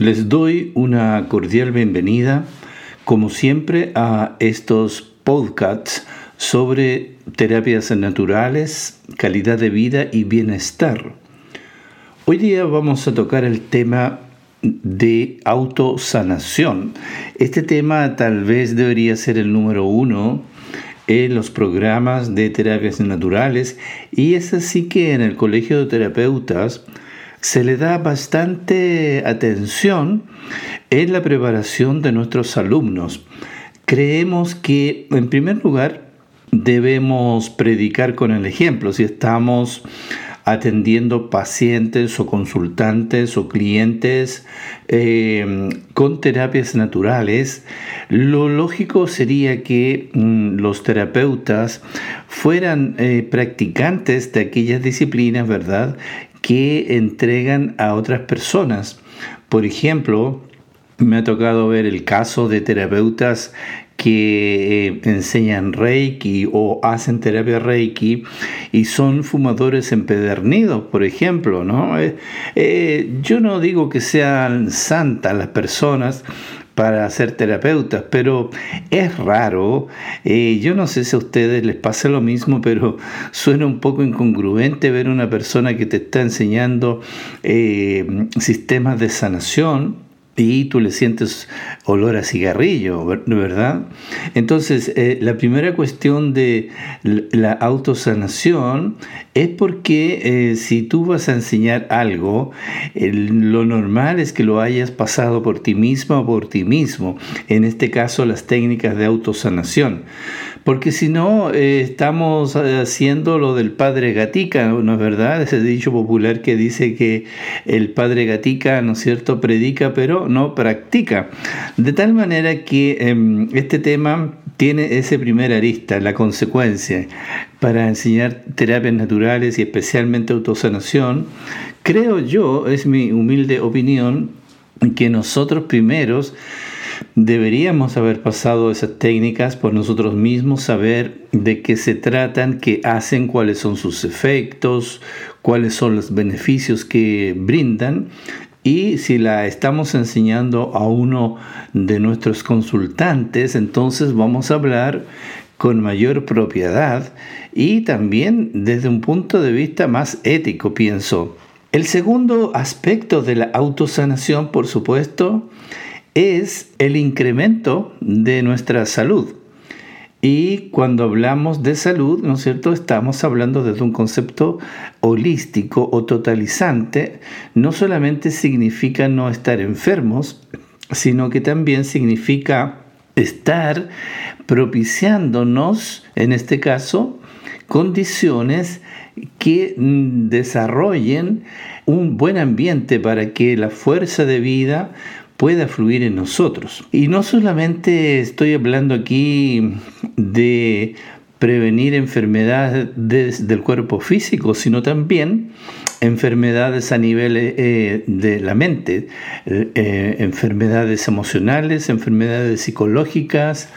Les doy una cordial bienvenida, como siempre, a estos podcasts sobre terapias naturales, calidad de vida y bienestar. Hoy día vamos a tocar el tema de autosanación. Este tema tal vez debería ser el número uno en los programas de terapias naturales y es así que en el Colegio de Terapeutas se le da bastante atención en la preparación de nuestros alumnos. Creemos que, en primer lugar, debemos predicar con el ejemplo. Si estamos atendiendo pacientes o consultantes o clientes eh, con terapias naturales, lo lógico sería que mm, los terapeutas fueran eh, practicantes de aquellas disciplinas, ¿verdad?, que entregan a otras personas. Por ejemplo, me ha tocado ver el caso de terapeutas que eh, enseñan Reiki o hacen terapia Reiki y son fumadores empedernidos, por ejemplo, ¿no? Eh, eh, yo no digo que sean santas las personas, para ser terapeutas, pero es raro, yo no sé si a ustedes les pasa lo mismo, pero suena un poco incongruente ver una persona que te está enseñando sistemas de sanación, y tú le sientes olor a cigarrillo, ¿verdad? Entonces, eh, la primera cuestión de la autosanación es porque eh, si tú vas a enseñar algo, lo normal es que lo hayas pasado por ti mismo o por ti mismo, en este caso las técnicas de autosanación. Porque si no, eh, estamos haciendo lo del padre Gatica, ¿no es verdad? Ese dicho popular que dice que el padre Gatica, ¿no es cierto?, predica pero no practica. De tal manera que em, este tema tiene ese primer arista, la consecuencia. Para enseñar terapias naturales y especialmente autosanación, creo yo, es mi humilde opinión, que nosotros primeros Deberíamos haber pasado esas técnicas por nosotros mismos, saber de qué se tratan, qué hacen, cuáles son sus efectos, cuáles son los beneficios que brindan. Y si la estamos enseñando a uno de nuestros consultantes, entonces vamos a hablar con mayor propiedad y también desde un punto de vista más ético, pienso. El segundo aspecto de la autosanación, por supuesto, es el incremento de nuestra salud. Y cuando hablamos de salud, ¿no es cierto?, estamos hablando desde un concepto holístico o totalizante. No solamente significa no estar enfermos, sino que también significa estar propiciándonos, en este caso, condiciones que desarrollen un buen ambiente para que la fuerza de vida pueda fluir en nosotros. Y no solamente estoy hablando aquí de prevenir enfermedades del cuerpo físico, sino también enfermedades a nivel eh, de la mente, eh, enfermedades emocionales, enfermedades psicológicas,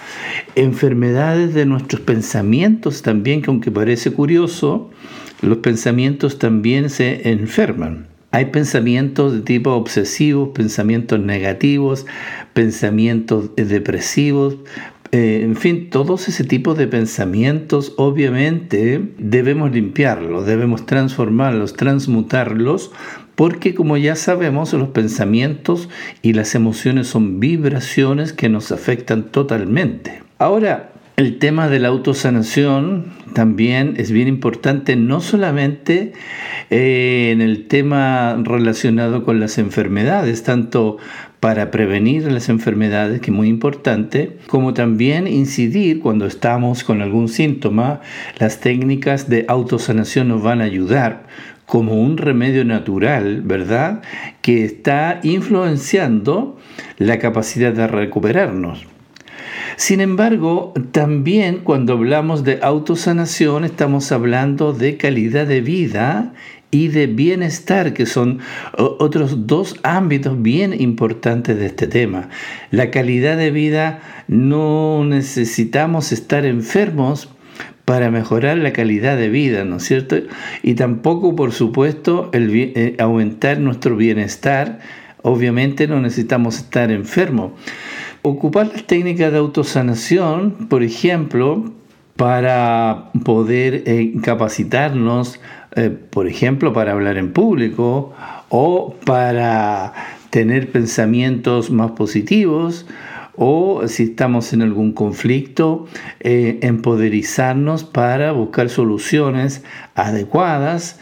enfermedades de nuestros pensamientos también, que aunque parece curioso, los pensamientos también se enferman. Hay pensamientos de tipo obsesivo, pensamientos negativos, pensamientos depresivos, eh, en fin, todos ese tipo de pensamientos obviamente debemos limpiarlos, debemos transformarlos, transmutarlos, porque como ya sabemos, los pensamientos y las emociones son vibraciones que nos afectan totalmente. Ahora, el tema de la autosanación también es bien importante, no solamente eh, en el tema relacionado con las enfermedades, tanto para prevenir las enfermedades, que es muy importante, como también incidir cuando estamos con algún síntoma, las técnicas de autosanación nos van a ayudar como un remedio natural, ¿verdad? Que está influenciando la capacidad de recuperarnos. Sin embargo, también cuando hablamos de autosanación estamos hablando de calidad de vida y de bienestar, que son otros dos ámbitos bien importantes de este tema. La calidad de vida no necesitamos estar enfermos para mejorar la calidad de vida, ¿no es cierto? Y tampoco, por supuesto, eh, aumentar nuestro bienestar obviamente no necesitamos estar enfermos. Ocupar las técnicas de autosanación, por ejemplo, para poder eh, capacitarnos, eh, por ejemplo, para hablar en público o para tener pensamientos más positivos o si estamos en algún conflicto, eh, empoderizarnos para buscar soluciones adecuadas.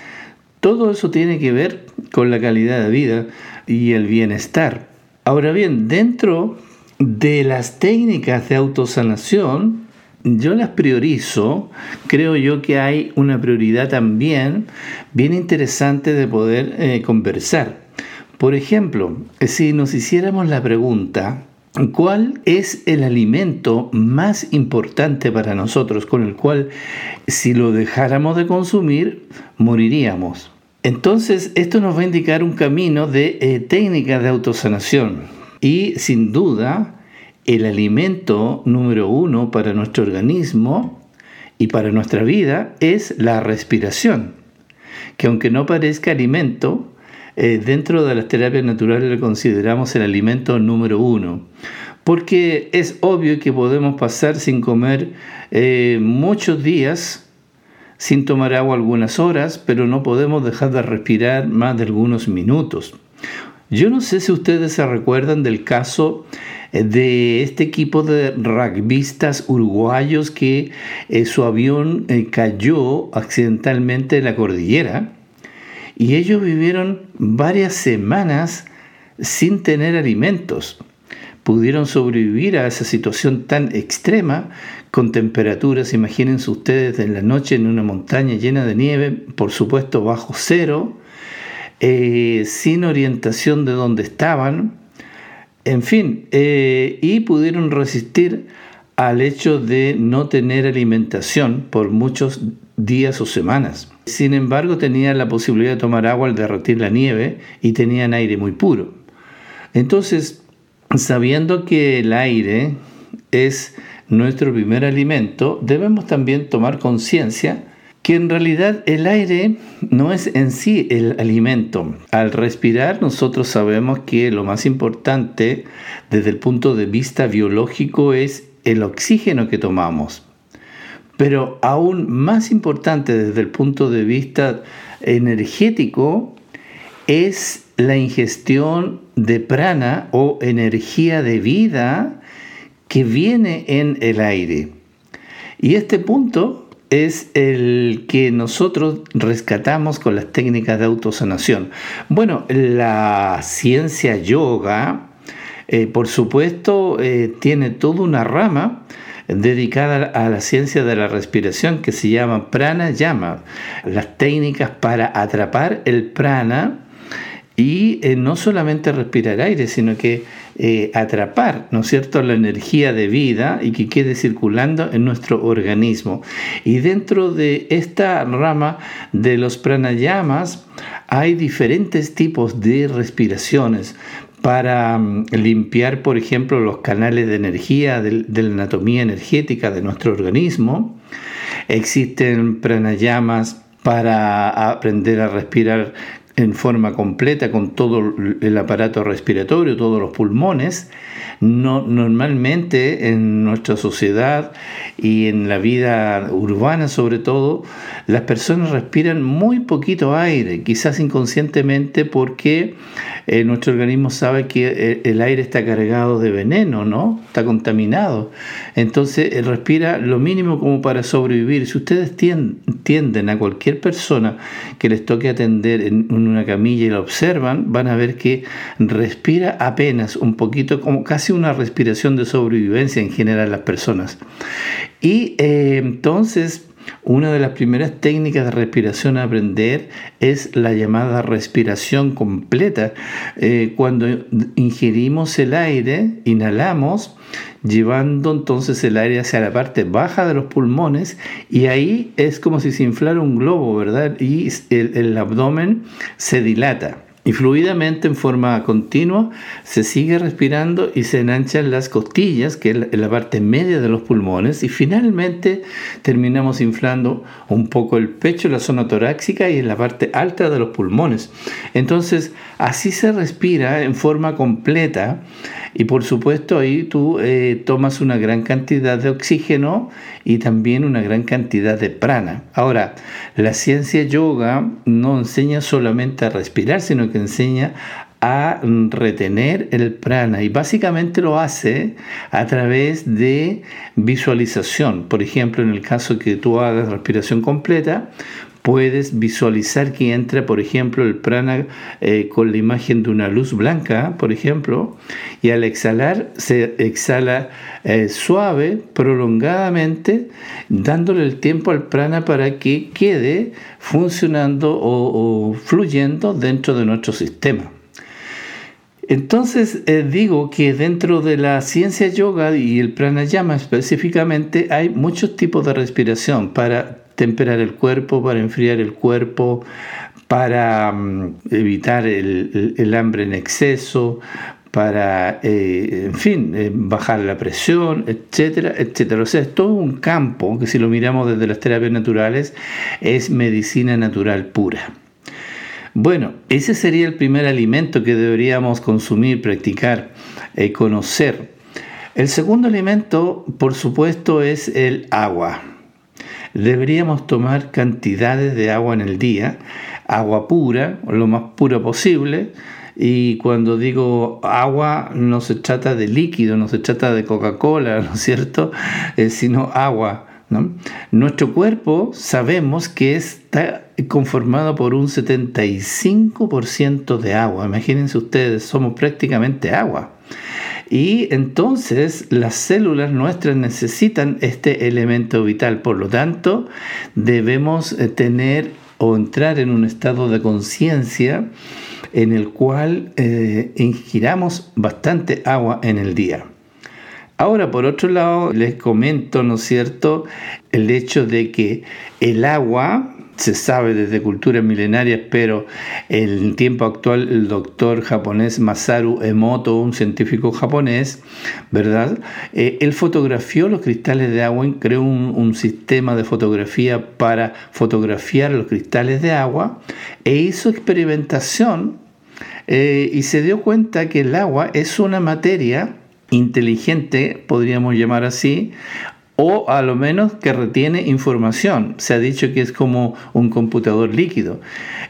Todo eso tiene que ver con la calidad de vida y el bienestar. Ahora bien, dentro de las técnicas de autosanación, yo las priorizo, creo yo que hay una prioridad también bien interesante de poder eh, conversar. Por ejemplo, si nos hiciéramos la pregunta, ¿cuál es el alimento más importante para nosotros con el cual si lo dejáramos de consumir, moriríamos? Entonces, esto nos va a indicar un camino de eh, técnica de autosanación. Y sin duda el alimento número uno para nuestro organismo y para nuestra vida es la respiración, que aunque no parezca alimento, eh, dentro de las terapias naturales lo consideramos el alimento número uno, porque es obvio que podemos pasar sin comer eh, muchos días, sin tomar agua algunas horas, pero no podemos dejar de respirar más de algunos minutos. Yo no sé si ustedes se recuerdan del caso de este equipo de rugbyistas uruguayos que eh, su avión eh, cayó accidentalmente en la cordillera y ellos vivieron varias semanas sin tener alimentos. Pudieron sobrevivir a esa situación tan extrema con temperaturas, imagínense ustedes, en la noche en una montaña llena de nieve, por supuesto bajo cero, eh, sin orientación de dónde estaban, en fin, eh, y pudieron resistir al hecho de no tener alimentación por muchos días o semanas. Sin embargo, tenían la posibilidad de tomar agua al derretir la nieve y tenían aire muy puro. Entonces, sabiendo que el aire es nuestro primer alimento, debemos también tomar conciencia que en realidad el aire no es en sí el alimento. Al respirar nosotros sabemos que lo más importante desde el punto de vista biológico es el oxígeno que tomamos. Pero aún más importante desde el punto de vista energético es la ingestión de prana o energía de vida que viene en el aire. Y este punto es el que nosotros rescatamos con las técnicas de autosanación. Bueno, la ciencia yoga, eh, por supuesto, eh, tiene toda una rama dedicada a la ciencia de la respiración que se llama pranayama, las técnicas para atrapar el prana y eh, no solamente respirar aire, sino que eh, atrapar, ¿no es cierto?, la energía de vida y que quede circulando en nuestro organismo. Y dentro de esta rama de los pranayamas hay diferentes tipos de respiraciones para mm, limpiar, por ejemplo, los canales de energía de, de la anatomía energética de nuestro organismo. Existen pranayamas para aprender a respirar en forma completa con todo el aparato respiratorio, todos los pulmones. No, normalmente en nuestra sociedad y en la vida urbana sobre todo, las personas respiran muy poquito aire, quizás inconscientemente porque eh, nuestro organismo sabe que eh, el aire está cargado de veneno, ¿no? Está contaminado. Entonces respira lo mínimo como para sobrevivir. Si ustedes tienden a cualquier persona que les toque atender en una camilla y la observan, van a ver que respira apenas un poquito, como casi una respiración de sobrevivencia en general las personas. Y entonces una de las primeras técnicas de respiración a aprender es la llamada respiración completa. Eh, cuando ingerimos el aire, inhalamos, llevando entonces el aire hacia la parte baja de los pulmones y ahí es como si se inflara un globo, ¿verdad? Y el abdomen se dilata. Y fluidamente en forma continua se sigue respirando y se enhanchan las costillas, que es la parte media de los pulmones, y finalmente terminamos inflando un poco el pecho, la zona torácica y en la parte alta de los pulmones. Entonces, así se respira en forma completa y por supuesto ahí tú eh, tomas una gran cantidad de oxígeno y también una gran cantidad de prana. Ahora, la ciencia yoga no enseña solamente a respirar, sino que enseña a retener el prana y básicamente lo hace a través de visualización. Por ejemplo, en el caso que tú hagas respiración completa, puedes visualizar que entra, por ejemplo, el prana eh, con la imagen de una luz blanca, por ejemplo, y al exhalar se exhala eh, suave, prolongadamente, dándole el tiempo al prana para que quede funcionando o, fluyendo dentro de nuestro sistema. Entonces eh, digo que dentro de la ciencia yoga y el pranayama específicamente hay muchos tipos de respiración para temperar el cuerpo, para enfriar el cuerpo, para mm, evitar el, hambre en exceso, para, eh, en fin, eh, bajar la presión, etcétera, etcétera. O sea, es todo un campo que si lo miramos desde las terapias naturales es medicina natural pura. Bueno, ese sería el primer alimento que deberíamos consumir, practicar, eh, conocer. El segundo alimento, por supuesto, es el agua deberíamos tomar cantidades de agua en el día, agua pura, lo más pura posible. Y cuando digo agua, no se trata de líquido, no se trata de Coca-Cola, ¿no es cierto? Eh, sino agua. Nuestro cuerpo sabemos que está conformado por un 75% de agua. Imagínense ustedes, somos prácticamente agua. Y entonces las células nuestras necesitan este elemento vital. Por lo tanto, debemos eh, tener o entrar en un estado de conciencia en el cual eh, ingiramos bastante agua en el día. Ahora, por otro lado, les comento, ¿no es cierto?, el hecho de que el agua se sabe desde culturas milenarias, pero en el tiempo actual el doctor japonés Masaru Emoto, un científico japonés, ¿verdad? Eh, él fotografió los cristales de agua y creó un, sistema de fotografía para fotografiar los cristales de agua e hizo experimentación eh, y se dio cuenta que el agua es una materia inteligente, podríamos llamar así, o a lo menos que retiene información. Se ha dicho que es como un computador líquido.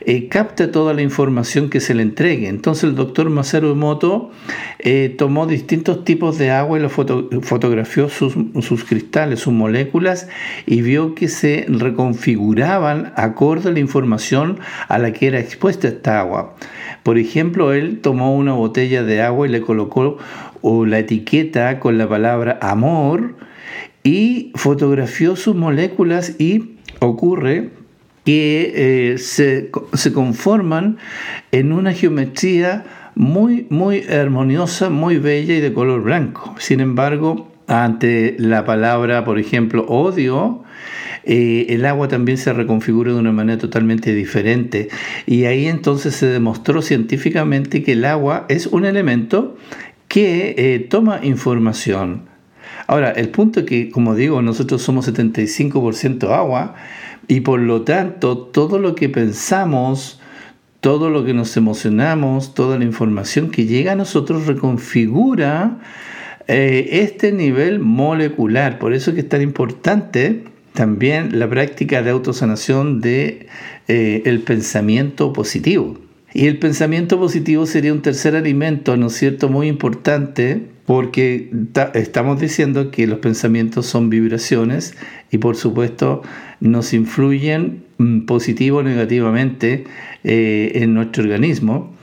Eh, capta toda la información que se le entregue. Entonces el doctor Masaru Emoto eh, tomó distintos tipos de agua y lo fotografió sus, sus, cristales, sus moléculas y vio que se reconfiguraban acorde a la información a la que era expuesta esta agua. Por ejemplo, él tomó una botella de agua y le colocó la etiqueta con la palabra amor, y fotografió sus moléculas y ocurre que eh, se, conforman en una geometría muy, muy armoniosa, muy bella y de color blanco. Sin embargo, ante la palabra, por ejemplo, odio, eh, el agua también se reconfigura de una manera totalmente diferente. Y ahí entonces se demostró científicamente que el agua es un elemento que eh, toma información, Ahora, el punto es que, como digo, nosotros somos 75% agua y por lo tanto todo lo que pensamos, todo lo que nos emocionamos, toda la información que llega a nosotros reconfigura eh, este nivel molecular. Por eso que es tan importante también la práctica de autosanación de eh, el pensamiento positivo. Y el pensamiento positivo sería un tercer alimento, ¿no es cierto?, muy importante porque estamos diciendo que los pensamientos son vibraciones y por supuesto nos influyen mm, positivo o negativamente eh, en nuestro organismo.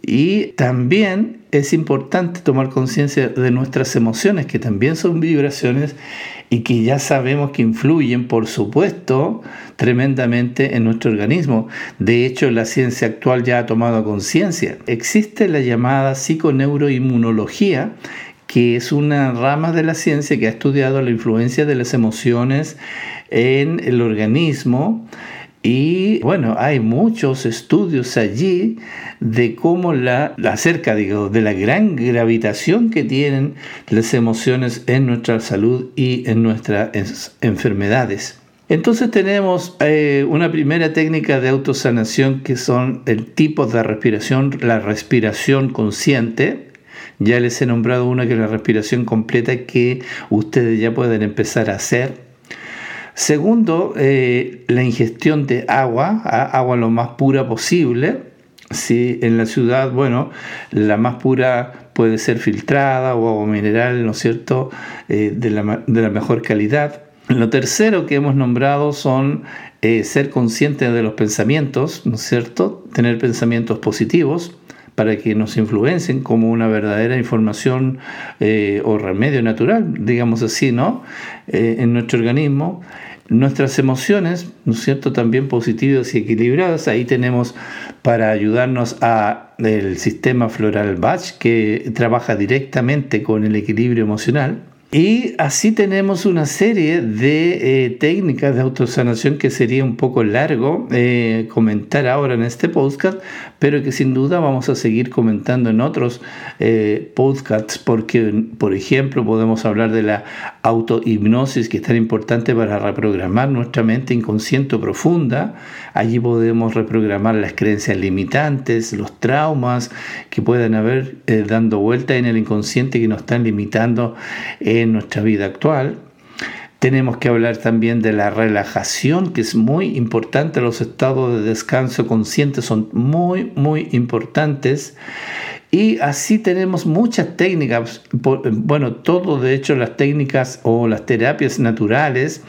Y también es importante tomar conciencia de nuestras emociones, que también son vibraciones y que ya sabemos que influyen, por supuesto, tremendamente en nuestro organismo. De hecho, la ciencia actual ya ha tomado conciencia. Existe la llamada psiconeuroinmunología, que es una rama de la ciencia que ha estudiado la influencia de las emociones en el organismo Y bueno, hay muchos estudios allí de cómo la, acerca digo, de la gran gravitación que tienen las emociones en nuestra salud y en nuestras enfermedades. Entonces tenemos eh, una primera técnica de autosanación que son el tipo de respiración, la respiración consciente. Ya les he nombrado una que es la respiración completa que ustedes ya pueden empezar a hacer. Segundo, eh, la ingestión de agua, agua lo más pura posible. Si en la ciudad, bueno, la más pura puede ser filtrada o agua mineral, ¿no es cierto?, eh, de, la, de la mejor calidad. Lo tercero que hemos nombrado son eh, ser conscientes de los pensamientos, ¿no es cierto? Tener pensamientos positivos para que nos influencien como una verdadera información eh, o remedio natural, digamos así, ¿no? Eh, en nuestro organismo. Nuestras emociones, ¿no es cierto?, también positivas y equilibradas. Ahí tenemos para ayudarnos a el sistema floral Bach, que trabaja directamente con el equilibrio emocional. Y así tenemos una serie de eh, técnicas de autosanación que sería un poco largo eh, comentar ahora en este podcast, pero que sin duda vamos a seguir comentando en otros eh, podcasts, porque, por ejemplo, podemos hablar de la autohipnosis, que es tan importante para reprogramar nuestra mente inconsciente profunda. Allí podemos reprogramar las creencias limitantes, los traumas que puedan haber dando vuelta en el inconsciente que nos están limitando en nuestra vida actual. Tenemos que hablar también de la relajación, que es muy importante. Los estados de descanso consciente son muy, muy importantes. Y así tenemos muchas técnicas, bueno, todo de hecho las técnicas o las terapias naturales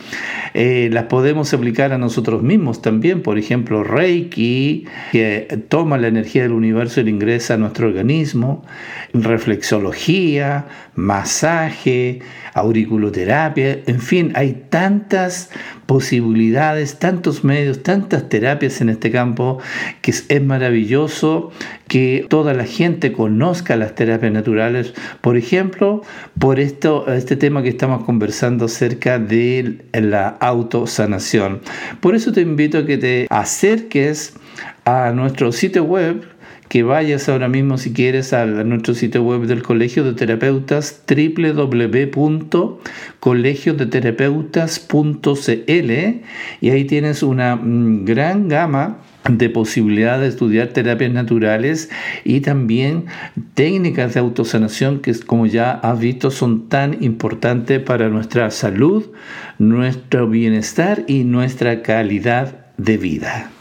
eh, las podemos aplicar a nosotros mismos también. Por ejemplo, Reiki, que toma la energía del universo y la ingresa a nuestro organismo, reflexología, masaje, auriculoterapia, en fin, hay tantas posibilidades, tantos medios, tantas terapias en este campo que es, maravilloso que toda la gente conozca las terapias naturales, por ejemplo, por esto, este tema que estamos conversando acerca de la autosanación. Por eso te invito a que te acerques a nuestro sitio web que vayas ahora mismo si quieres a nuestro sitio web del Colegio de Terapeutas www.colegiodeterapeutas.cl y ahí tienes una mm, gran gama de posibilidades de estudiar terapias naturales y también técnicas de autosanación que como ya has visto son tan importantes para nuestra salud, nuestro bienestar y nuestra calidad de vida.